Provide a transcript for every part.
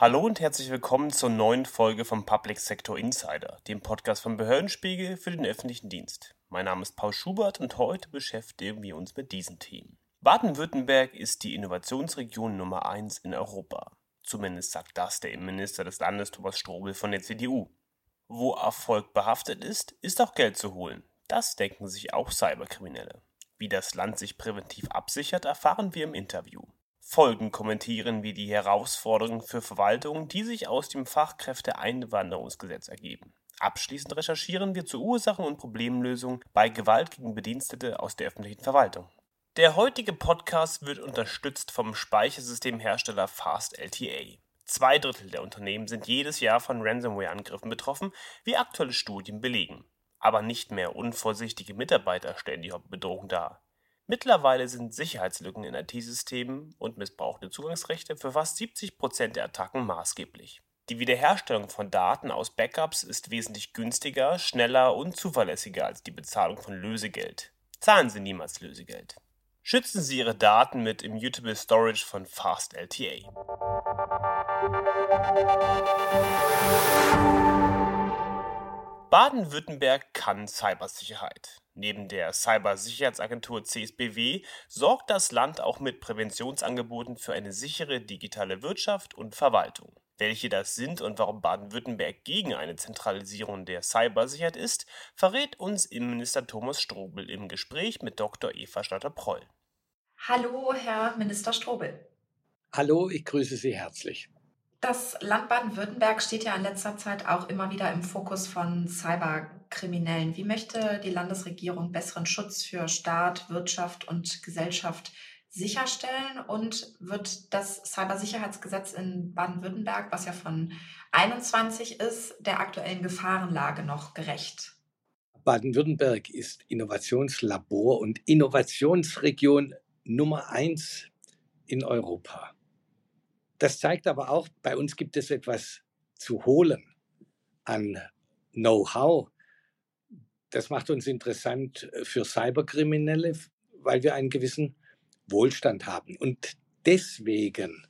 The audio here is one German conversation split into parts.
Hallo und herzlich willkommen zur neuen Folge vom Public Sector Insider, dem Podcast vom Behördenspiegel für den öffentlichen Dienst. Mein Name ist Paul Schubert und heute beschäftigen wir uns mit diesen Themen. Baden-Württemberg ist die Innovationsregion Nummer 1 in Europa. Zumindest sagt das der Innenminister des Landes Thomas Strobel von der CDU. Wo Erfolg behaftet ist, ist auch Geld zu holen. Das denken sich auch Cyberkriminelle. Wie das Land sich präventiv absichert, erfahren wir im Interview. Folgen kommentieren wir die Herausforderungen für Verwaltungen, die sich aus dem Fachkräfteeinwanderungsgesetz ergeben. Abschließend recherchieren wir zu Ursachen und Problemlösungen bei Gewalt gegen Bedienstete aus der öffentlichen Verwaltung. Der heutige Podcast wird unterstützt vom Speichersystemhersteller FastLTA. Zwei Drittel der Unternehmen sind jedes Jahr von Ransomware-Angriffen betroffen, wie aktuelle Studien belegen. Aber nicht mehr unvorsichtige Mitarbeiter stellen die Hauptbedrohung dar. Mittlerweile sind Sicherheitslücken in IT-Systemen und missbrauchte Zugangsrechte für fast 70 Prozent der Attacken maßgeblich. Die Wiederherstellung von Daten aus Backups ist wesentlich günstiger, schneller und zuverlässiger als die Bezahlung von Lösegeld. Zahlen Sie niemals Lösegeld. Schützen Sie Ihre Daten mit Immutable Storage von FastLTA. Baden-Württemberg kann Cybersicherheit. Neben der Cybersicherheitsagentur CSBW sorgt das Land auch mit Präventionsangeboten für eine sichere digitale Wirtschaft und Verwaltung. Welche das sind und warum Baden-Württemberg gegen eine Zentralisierung der Cybersicherheit ist, verrät uns Innenminister Thomas Strobel im Gespräch mit Dr. Eva Statter-Proll. Hallo, Herr Minister Strobel. Hallo, ich grüße Sie herzlich. Das Land Baden-Württemberg steht ja in letzter Zeit auch immer wieder im Fokus von Cyberkriminellen. Wie möchte die Landesregierung besseren Schutz für Staat, Wirtschaft und Gesellschaft sicherstellen? Und wird das Cybersicherheitsgesetz in Baden-Württemberg, was ja von 21 ist, der aktuellen Gefahrenlage noch gerecht? Baden-Württemberg ist Innovationslabor und Innovationsregion Nummer eins in Europa. Das zeigt aber auch, bei uns gibt es etwas zu holen an Know-how. Das macht uns interessant für Cyberkriminelle, weil wir einen gewissen Wohlstand haben. Und deswegen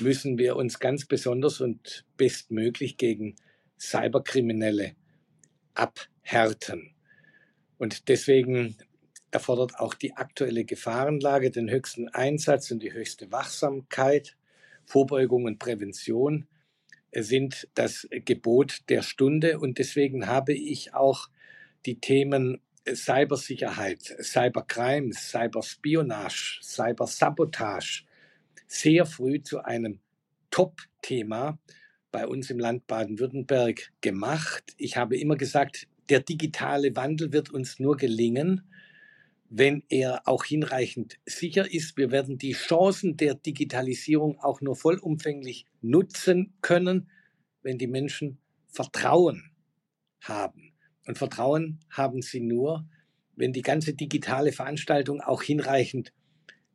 müssen wir uns ganz besonders und bestmöglich gegen Cyberkriminelle abhärten. Und deswegen erfordert auch die aktuelle Gefahrenlage den höchsten Einsatz und die höchste Wachsamkeit. Vorbeugung und Prävention sind das Gebot der Stunde und deswegen habe ich auch die Themen Cybersicherheit, Cybercrime, Cyberspionage, Cybersabotage sehr früh zu einem Top-Thema bei uns im Land Baden-Württemberg gemacht. Ich habe immer gesagt, der digitale Wandel wird uns nur gelingen, wenn er auch hinreichend sicher ist. Wir werden die Chancen der Digitalisierung auch nur vollumfänglich nutzen können, wenn die Menschen Vertrauen haben. Und Vertrauen haben sie nur, wenn die ganze digitale Veranstaltung auch hinreichend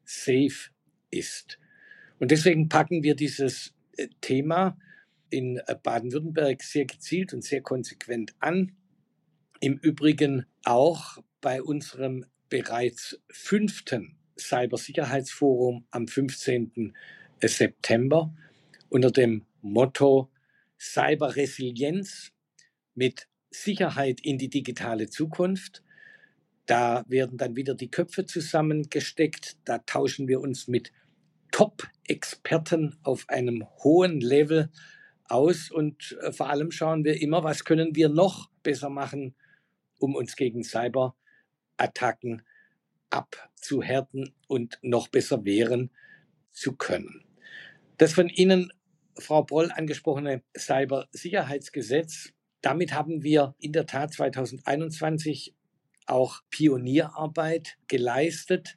safe ist. Und deswegen packen wir dieses äh, Thema in äh, Baden-Württemberg sehr gezielt und sehr konsequent an. Im Übrigen auch bei unserem bereits fünften Cybersicherheitsforum am 15. September unter dem Motto Cyberresilienz mit Sicherheit in die digitale Zukunft. Da werden dann wieder die Köpfe zusammengesteckt. Da tauschen wir uns mit Top-Experten auf einem hohen Level aus und äh, vor allem schauen wir immer, was können wir noch besser machen, um uns gegen Cyber Attacken abzuhärten und noch besser wehren zu können. Das von Ihnen, Frau Broll, angesprochene Cybersicherheitsgesetz, damit haben wir in der Tat 2021 auch Pionierarbeit geleistet.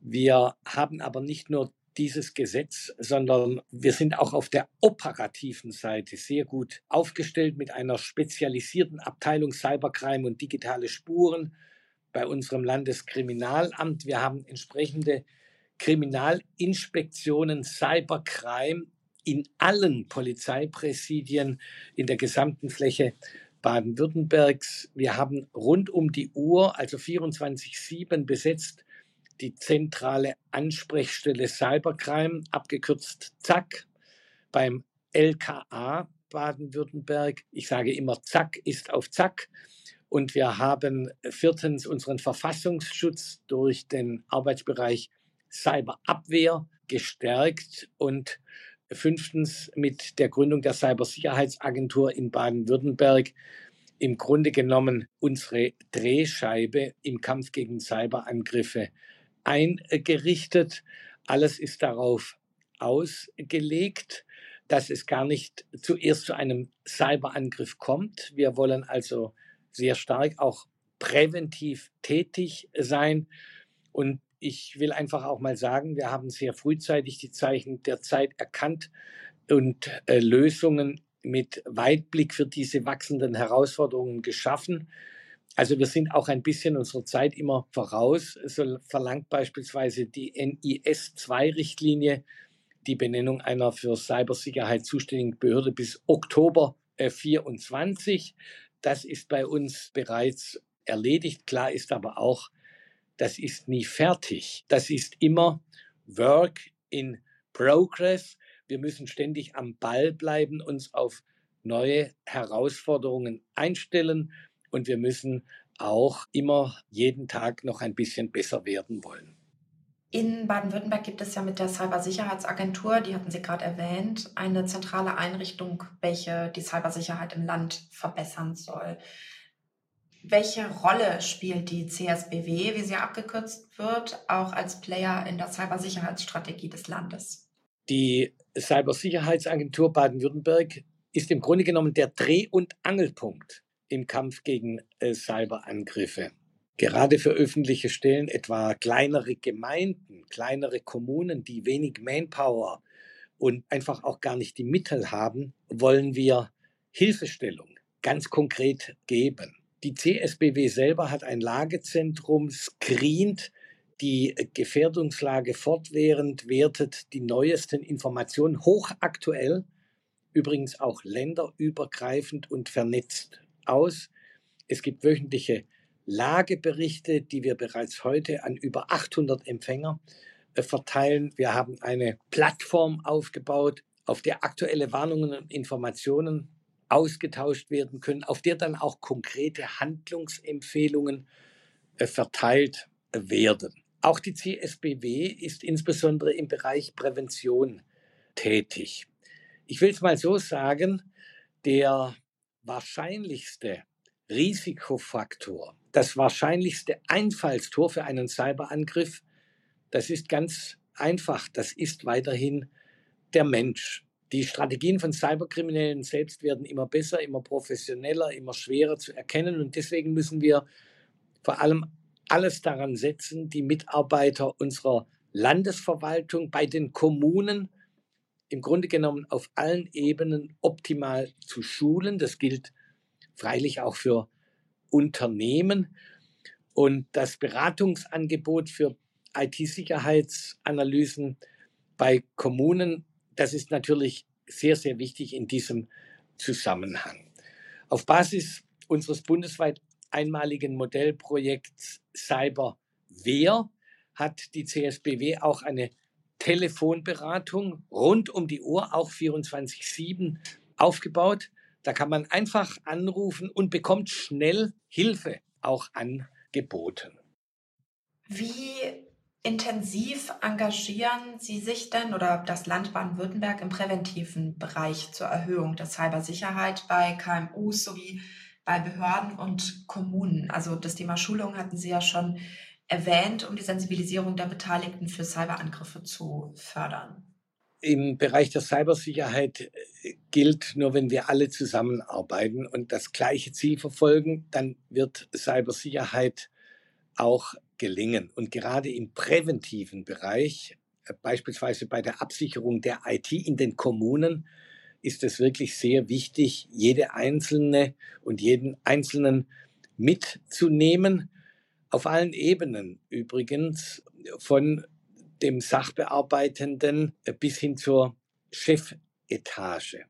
Wir haben aber nicht nur dieses Gesetz, sondern wir sind auch auf der operativen Seite sehr gut aufgestellt mit einer spezialisierten Abteilung Cybercrime und digitale Spuren bei unserem Landeskriminalamt. Wir haben entsprechende Kriminalinspektionen, Cybercrime in allen Polizeipräsidien in der gesamten Fläche Baden-Württembergs. Wir haben rund um die Uhr, also 24-7 besetzt, die zentrale Ansprechstelle Cybercrime, abgekürzt ZAC, beim LKA Baden-Württemberg. Ich sage immer, Zack ist auf Zack. Und wir haben viertens unseren Verfassungsschutz durch den Arbeitsbereich Cyberabwehr gestärkt und fünftens mit der Gründung der Cybersicherheitsagentur in Baden-Württemberg im Grunde genommen unsere Drehscheibe im Kampf gegen Cyberangriffe eingerichtet. Alles ist darauf ausgelegt, dass es gar nicht zuerst zu einem Cyberangriff kommt. Wir wollen also sehr stark auch präventiv tätig sein. Und ich will einfach auch mal sagen, wir haben sehr frühzeitig die Zeichen der Zeit erkannt und äh, Lösungen mit Weitblick für diese wachsenden Herausforderungen geschaffen. Also wir sind auch ein bisschen unserer Zeit immer voraus. So verlangt beispielsweise die NIS-2-Richtlinie die Benennung einer für Cybersicherheit zuständigen Behörde bis Oktober 24. Das ist bei uns bereits erledigt. Klar ist aber auch, das ist nie fertig. Das ist immer Work in Progress. Wir müssen ständig am Ball bleiben, uns auf neue Herausforderungen einstellen und wir müssen auch immer jeden Tag noch ein bisschen besser werden wollen. In Baden-Württemberg gibt es ja mit der Cybersicherheitsagentur, die hatten Sie gerade erwähnt, eine zentrale Einrichtung, welche die Cybersicherheit im Land verbessern soll. Welche Rolle spielt die CSBW, wie sie abgekürzt wird, auch als Player in der Cybersicherheitsstrategie des Landes? Die Cybersicherheitsagentur Baden-Württemberg ist im Grunde genommen der Dreh- und Angelpunkt im Kampf gegen äh, Cyberangriffe. Gerade für öffentliche Stellen, etwa kleinere Gemeinden, kleinere Kommunen, die wenig Manpower und einfach auch gar nicht die Mittel haben, wollen wir Hilfestellung ganz konkret geben. Die CSBW selber hat ein Lagezentrum, screent die Gefährdungslage fortwährend, wertet die neuesten Informationen hochaktuell, übrigens auch länderübergreifend und vernetzt aus. Es gibt wöchentliche Lageberichte, die wir bereits heute an über 800 Empfänger äh, verteilen. Wir haben eine Plattform aufgebaut, auf der aktuelle Warnungen und Informationen ausgetauscht werden können, auf der dann auch konkrete Handlungsempfehlungen äh, verteilt werden. Auch die CSBW ist insbesondere im Bereich Prävention tätig. Ich will es mal so sagen, der wahrscheinlichste Risikofaktor, das wahrscheinlichste Einfallstor für einen Cyberangriff, das ist ganz einfach, das ist weiterhin der Mensch. Die Strategien von Cyberkriminellen selbst werden immer besser, immer professioneller, immer schwerer zu erkennen. Und deswegen müssen wir vor allem alles daran setzen, die Mitarbeiter unserer Landesverwaltung bei den Kommunen im Grunde genommen auf allen Ebenen optimal zu schulen. Das gilt freilich auch für Unternehmen. Und das Beratungsangebot für IT-Sicherheitsanalysen bei Kommunen das ist natürlich sehr, sehr wichtig in diesem Zusammenhang. Auf Basis unseres bundesweit einmaligen Modellprojekts Cyberwehr hat die CSBW auch eine Telefonberatung rund um die Uhr, auch 24-7, aufgebaut. Da kann man einfach anrufen und bekommt schnell Hilfe auch angeboten. Wie intensiv engagieren Sie sich denn oder das Land Baden-Württemberg im präventiven Bereich zur Erhöhung der Cybersicherheit bei KMUs sowie bei Behörden und Kommunen? Also das Thema Schulung hatten Sie ja schon erwähnt, um die Sensibilisierung der Beteiligten für Cyberangriffe zu fördern. Im Bereich der Cybersicherheit äh, gilt, nur wenn wir alle zusammenarbeiten und das gleiche Ziel verfolgen, dann wird Cybersicherheit auch gelingen. Und gerade im präventiven Bereich, äh, beispielsweise bei der Absicherung der IT in den Kommunen, ist es wirklich sehr wichtig, jede einzelne und jeden einzelnen mitzunehmen. Auf allen Ebenen übrigens, von dem Sachbearbeitenden bis hin zur Chefetage.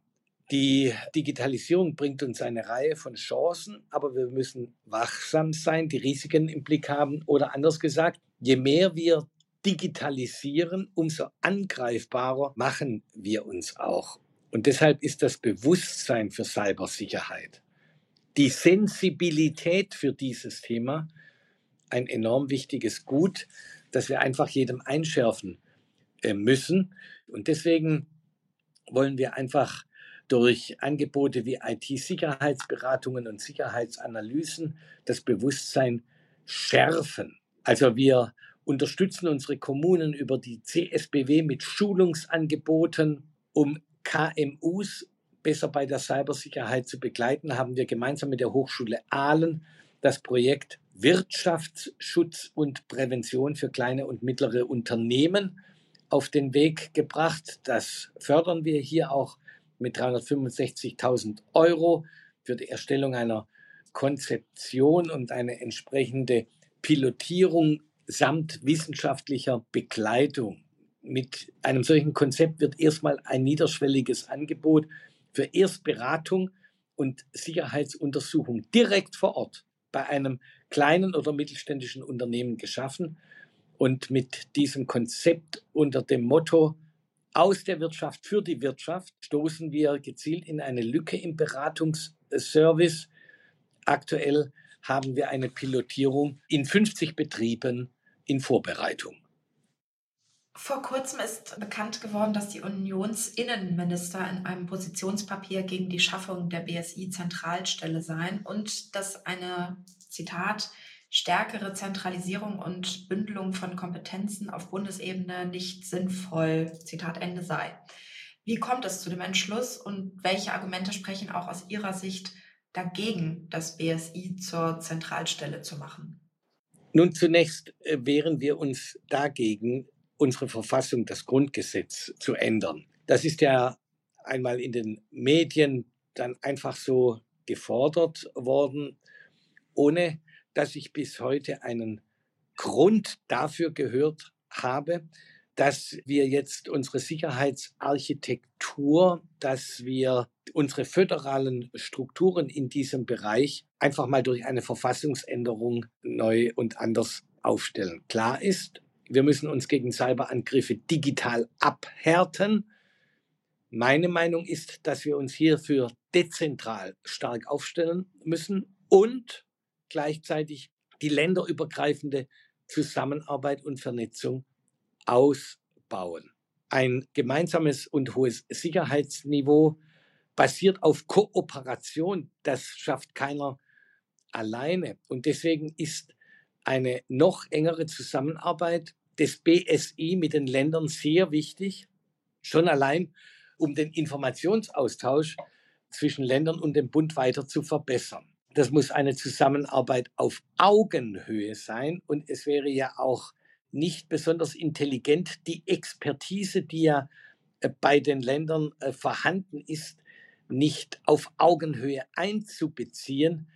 Die Digitalisierung bringt uns eine Reihe von Chancen, aber wir müssen wachsam sein, die Risiken im Blick haben oder anders gesagt, je mehr wir digitalisieren, umso angreifbarer machen wir uns auch. Und deshalb ist das Bewusstsein für Cybersicherheit, die Sensibilität für dieses Thema ein enorm wichtiges Gut, das wir einfach jedem einschärfen äh, müssen. Und deswegen wollen wir einfach durch Angebote wie IT-Sicherheitsberatungen und Sicherheitsanalysen das Bewusstsein schärfen. Also wir unterstützen unsere Kommunen über die CSBW mit Schulungsangeboten, um KMUs besser bei der Cybersicherheit zu begleiten, haben wir gemeinsam mit der Hochschule Aalen das Projekt Wirtschaftsschutz und Prävention für kleine und mittlere Unternehmen auf den Weg gebracht. Das fördern wir hier auch mit 365.000 Euro für die Erstellung einer Konzeption und eine entsprechende Pilotierung samt wissenschaftlicher Begleitung. Mit einem solchen Konzept wird erstmal ein niederschwelliges Angebot für Erstberatung und Sicherheitsuntersuchung direkt vor Ort bei einem kleinen oder mittelständischen Unternehmen geschaffen. Und mit diesem Konzept unter dem Motto aus der Wirtschaft für die Wirtschaft stoßen wir gezielt in eine Lücke im Beratungsservice. Aktuell haben wir eine Pilotierung in 50 Betrieben in Vorbereitung. Vor kurzem ist bekannt geworden, dass die Unionsinnenminister in einem Positionspapier gegen die Schaffung der BSI-Zentralstelle seien und dass eine, Zitat, stärkere Zentralisierung und Bündelung von Kompetenzen auf Bundesebene nicht sinnvoll, Zitat Ende sei. Wie kommt es zu dem Entschluss und welche Argumente sprechen auch aus Ihrer Sicht dagegen, das BSI zur Zentralstelle zu machen? Nun, zunächst äh, wehren wir uns dagegen, unsere Verfassung, das Grundgesetz zu ändern. Das ist ja einmal in den Medien dann einfach so gefordert worden, ohne dass ich bis heute einen Grund dafür gehört habe, dass wir jetzt unsere Sicherheitsarchitektur, dass wir unsere föderalen Strukturen in diesem Bereich einfach mal durch eine Verfassungsänderung neu und anders aufstellen. Klar ist, wir müssen uns gegen Cyberangriffe digital abhärten. Meine Meinung ist, dass wir uns hierfür dezentral stark aufstellen müssen und gleichzeitig die länderübergreifende Zusammenarbeit und Vernetzung ausbauen. Ein gemeinsames und hohes Sicherheitsniveau basiert auf Kooperation. Das schafft keiner alleine. Und deswegen ist eine noch engere Zusammenarbeit des BSI mit den Ländern sehr wichtig, schon allein um den Informationsaustausch zwischen Ländern und dem Bund weiter zu verbessern. Das muss eine Zusammenarbeit auf Augenhöhe sein und es wäre ja auch nicht besonders intelligent, die Expertise, die ja äh, bei den Ländern äh, vorhanden ist, nicht auf Augenhöhe einzubeziehen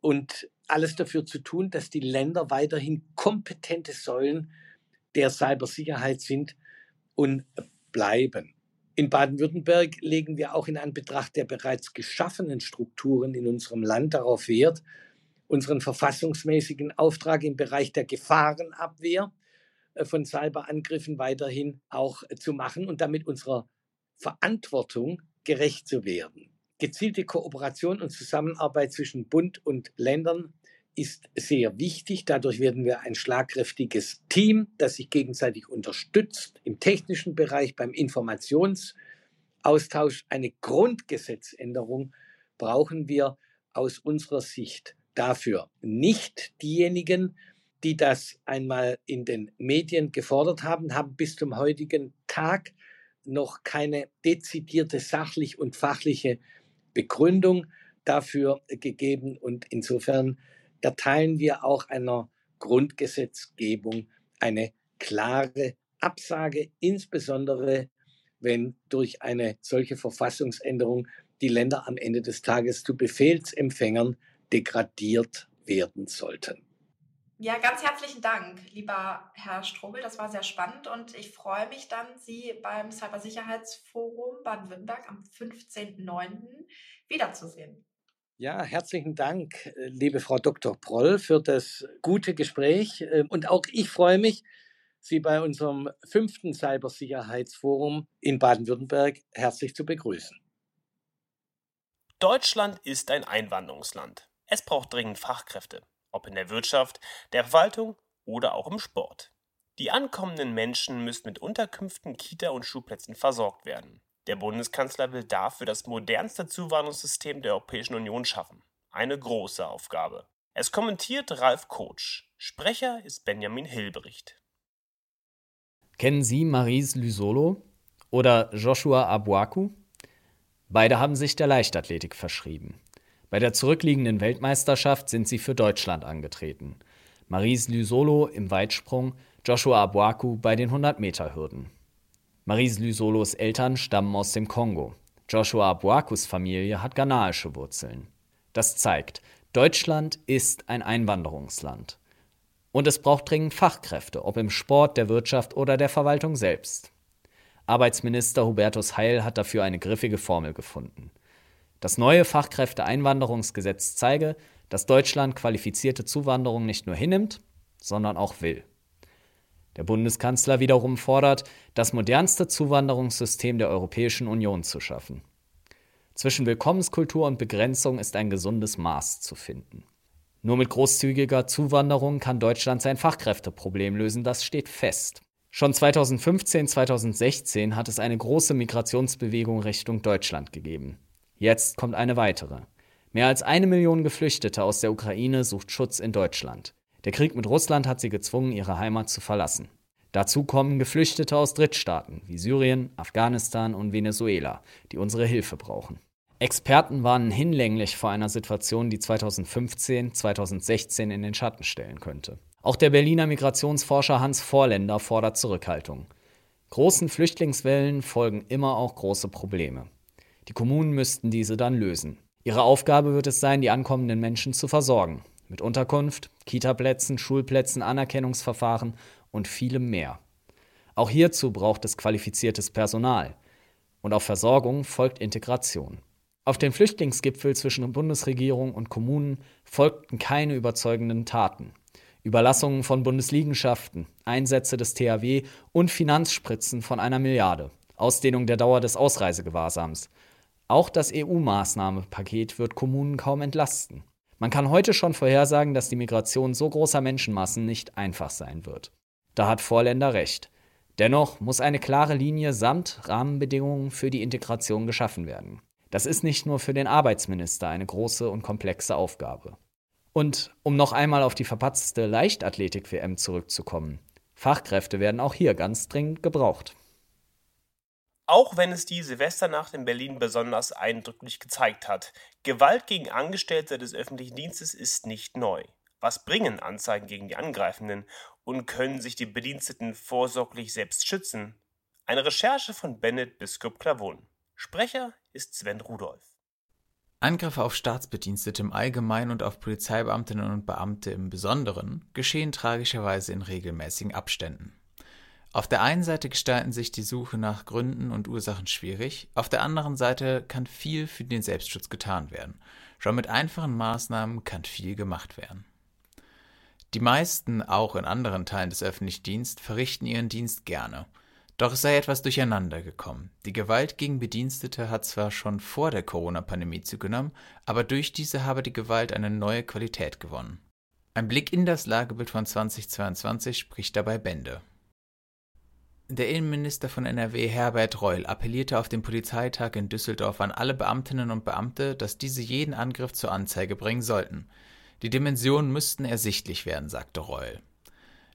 und alles dafür zu tun, dass die Länder weiterhin kompetente Säulen der Cybersicherheit sind und bleiben. In Baden-Württemberg legen wir auch in Anbetracht der bereits geschaffenen Strukturen in unserem Land darauf Wert, unseren verfassungsmäßigen Auftrag im Bereich der Gefahrenabwehr äh, von Cyberangriffen weiterhin auch äh, zu machen und damit unserer Verantwortung gerecht zu werden. Gezielte Kooperation und Zusammenarbeit zwischen Bund und Ländern ist sehr wichtig. Dadurch werden wir ein schlagkräftiges Team, das sich gegenseitig unterstützt im technischen Bereich, beim Informationsaustausch. Eine Grundgesetzänderung brauchen wir aus unserer Sicht dafür. Nicht diejenigen, die das einmal in den Medien gefordert haben, haben bis zum heutigen Tag noch keine dezidierte sachlich und fachliche Begründung dafür gegeben. Und insofern erteilen wir auch einer Grundgesetzgebung eine klare Absage, insbesondere wenn durch eine solche Verfassungsänderung die Länder am Ende des Tages zu Befehlsempfängern degradiert werden sollten. Ja, ganz herzlichen Dank, lieber Herr Strobel. Das war sehr spannend und ich freue mich dann, Sie beim Cybersicherheitsforum Baden-Württemberg am 15.09. wiederzusehen. Ja, herzlichen Dank, äh, liebe Frau Dr. Proll, für das gute Gespräch. Ähm, und auch ich freue mich, Sie bei unserem fünften Cybersicherheitsforum in Baden-Württemberg herzlich zu begrüßen. Deutschland ist ein Einwanderungsland. Es braucht dringend Fachkräfte, ob in der Wirtschaft, der Verwaltung oder auch im Sport. Die ankommenden Menschen müssen mit Unterkünften, Kita und Schulplätzen versorgt werden. Der Bundeskanzler will dafür das modernste Zuwanderungssystem der Europäischen Union schaffen. Eine große Aufgabe. Es kommentiert Ralf Kotsch. Sprecher ist Benjamin Hilbericht. Kennen Sie Marise Lysolo oder Joshua Abuaku? Beide haben sich der Leichtathletik verschrieben. Bei der zurückliegenden Weltmeisterschaft sind sie für Deutschland angetreten. Marise Lysolo im Weitsprung, Joshua Abuaku bei den 100-Meter-Hürden. Marise Lysolos Eltern stammen aus dem Kongo. Joshua Abuakus Familie hat ghanaische Wurzeln. Das zeigt, Deutschland ist ein Einwanderungsland. Und es braucht dringend Fachkräfte, ob im Sport, der Wirtschaft oder der Verwaltung selbst. Arbeitsminister Hubertus Heil hat dafür eine griffige Formel gefunden. Das neue Fachkräfteeinwanderungsgesetz zeige, dass Deutschland qualifizierte Zuwanderung nicht nur hinnimmt, sondern auch will. Der Bundeskanzler wiederum fordert, das modernste Zuwanderungssystem der Europäischen Union zu schaffen. Zwischen Willkommenskultur und Begrenzung ist ein gesundes Maß zu finden. Nur mit großzügiger Zuwanderung kann Deutschland sein Fachkräfteproblem lösen, das steht fest. Schon 2015, 2016 hat es eine große Migrationsbewegung Richtung Deutschland gegeben. Jetzt kommt eine weitere. Mehr als eine Million Geflüchtete aus der Ukraine sucht Schutz in Deutschland. Der Krieg mit Russland hat sie gezwungen, ihre Heimat zu verlassen. Dazu kommen Geflüchtete aus Drittstaaten wie Syrien, Afghanistan und Venezuela, die unsere Hilfe brauchen. Experten warnen hinlänglich vor einer Situation, die 2015, 2016 in den Schatten stellen könnte. Auch der Berliner Migrationsforscher Hans Vorländer fordert Zurückhaltung. Großen Flüchtlingswellen folgen immer auch große Probleme. Die Kommunen müssten diese dann lösen. Ihre Aufgabe wird es sein, die ankommenden Menschen zu versorgen. Mit Unterkunft, Kitaplätzen, Schulplätzen, Anerkennungsverfahren und vielem mehr. Auch hierzu braucht es qualifiziertes Personal. Und auf Versorgung folgt Integration. Auf den Flüchtlingsgipfel zwischen Bundesregierung und Kommunen folgten keine überzeugenden Taten. Überlassungen von Bundesliegenschaften, Einsätze des THW und Finanzspritzen von einer Milliarde, Ausdehnung der Dauer des Ausreisegewahrsams. Auch das EU-Maßnahmenpaket wird Kommunen kaum entlasten. Man kann heute schon vorhersagen, dass die Migration so großer Menschenmassen nicht einfach sein wird. Da hat Vorländer recht. Dennoch muss eine klare Linie samt Rahmenbedingungen für die Integration geschaffen werden. Das ist nicht nur für den Arbeitsminister eine große und komplexe Aufgabe. Und um noch einmal auf die verpatzte Leichtathletik-WM zurückzukommen, Fachkräfte werden auch hier ganz dringend gebraucht. Auch wenn es die Silvesternacht in Berlin besonders eindrücklich gezeigt hat, Gewalt gegen Angestellte des öffentlichen Dienstes ist nicht neu. Was bringen Anzeigen gegen die Angreifenden und können sich die Bediensteten vorsorglich selbst schützen? Eine Recherche von Bennett Biskup-Klavon. Sprecher ist Sven Rudolph. Angriffe auf Staatsbedienstete im Allgemeinen und auf Polizeibeamtinnen und Beamte im Besonderen geschehen tragischerweise in regelmäßigen Abständen. Auf der einen Seite gestalten sich die Suche nach Gründen und Ursachen schwierig, auf der anderen Seite kann viel für den Selbstschutz getan werden. Schon mit einfachen Maßnahmen kann viel gemacht werden. Die meisten, auch in anderen Teilen des öffentlichen Dienstes, verrichten ihren Dienst gerne – doch es sei etwas durcheinander gekommen. Die Gewalt gegen Bedienstete hat zwar schon vor der Corona-Pandemie zugenommen, aber durch diese habe die Gewalt eine neue Qualität gewonnen. Ein Blick in das Lagebild von 2022 spricht dabei Bände. Der Innenminister von NRW Herbert Reul appellierte auf dem Polizeitag in Düsseldorf an alle Beamtinnen und Beamte, dass diese jeden Angriff zur Anzeige bringen sollten. Die Dimensionen müssten ersichtlich werden, sagte Reul.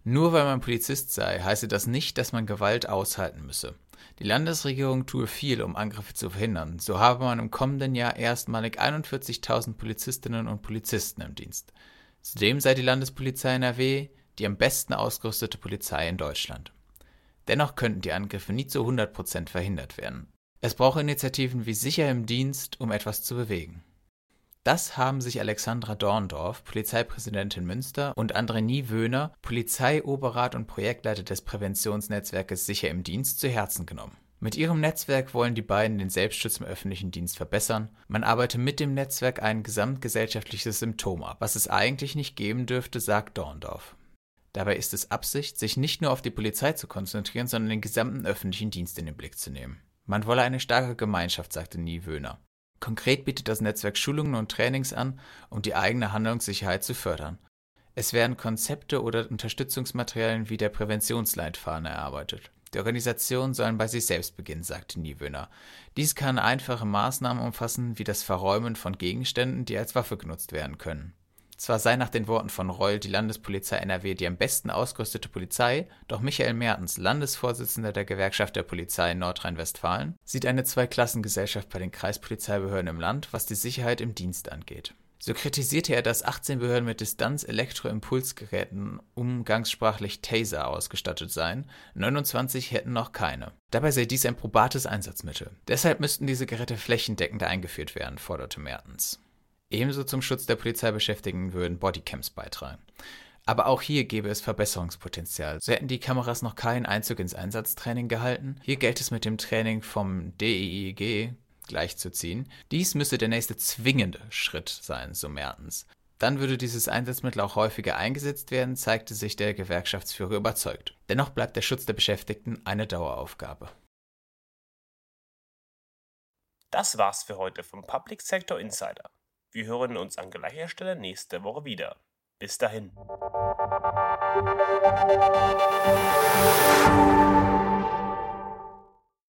Nur weil man Polizist sei, heiße das nicht, dass man Gewalt aushalten müsse. Die Landesregierung tue viel, um Angriffe zu verhindern. So habe man im kommenden Jahr erstmalig 41.000 Polizistinnen und Polizisten im Dienst. Zudem sei die Landespolizei NRW die am besten ausgerüstete Polizei in Deutschland. Dennoch könnten die Angriffe nie zu 100 Prozent verhindert werden. Es brauche Initiativen wie Sicher im Dienst, um etwas zu bewegen. Das haben sich Alexandra Dorndorf, Polizeipräsidentin Münster, und André Niewöhner, Polizeioberrat und Projektleiter des Präventionsnetzwerkes Sicher im Dienst, zu Herzen genommen. Mit ihrem Netzwerk wollen die beiden den Selbstschutz im öffentlichen Dienst verbessern. Man arbeite mit dem Netzwerk ein gesamtgesellschaftliches Symptom ab, was es eigentlich nicht geben dürfte, sagt Dorndorf. Dabei ist es Absicht, sich nicht nur auf die Polizei zu konzentrieren, sondern den gesamten öffentlichen Dienst in den Blick zu nehmen. Man wolle eine starke Gemeinschaft, sagte Niewöhner. Konkret bietet das Netzwerk Schulungen und Trainings an, um die eigene Handlungssicherheit zu fördern. Es werden Konzepte oder Unterstützungsmaterialien wie der Präventionsleitfaden erarbeitet. Die Organisationen sollen bei sich selbst beginnen, sagte Niewöhner. Dies kann einfache Maßnahmen umfassen, wie das Verräumen von Gegenständen, die als Waffe genutzt werden können. Zwar sei nach den Worten von Reul die Landespolizei NRW die am besten ausgerüstete Polizei, doch Michael Mertens, Landesvorsitzender der Gewerkschaft der Polizei in Nordrhein-Westfalen, sieht eine Zweiklassengesellschaft bei den Kreispolizeibehörden im Land, was die Sicherheit im Dienst angeht. So kritisierte er, dass 18 Behörden mit Distanz-Elektroimpulsgeräten, umgangssprachlich Taser, ausgestattet seien, 29 hätten noch keine. Dabei sei dies ein probates Einsatzmittel. Deshalb müssten diese Geräte flächendeckend eingeführt werden, forderte Mertens. Ebenso zum Schutz der Polizeibeschäftigten würden Bodycams beitragen. Aber auch hier gäbe es Verbesserungspotenzial. So hätten die Kameras noch keinen Einzug ins Einsatztraining gehalten. Hier gilt es mit dem Training vom DEIG gleichzuziehen. Dies müsse der nächste zwingende Schritt sein, so Mertens. Dann würde dieses Einsatzmittel auch häufiger eingesetzt werden, zeigte sich der Gewerkschaftsführer überzeugt. Dennoch bleibt der Schutz der Beschäftigten eine Daueraufgabe. Das war's für heute vom Public Sector Insider. Wir hören uns an gleicher Stelle nächste Woche wieder. Bis dahin.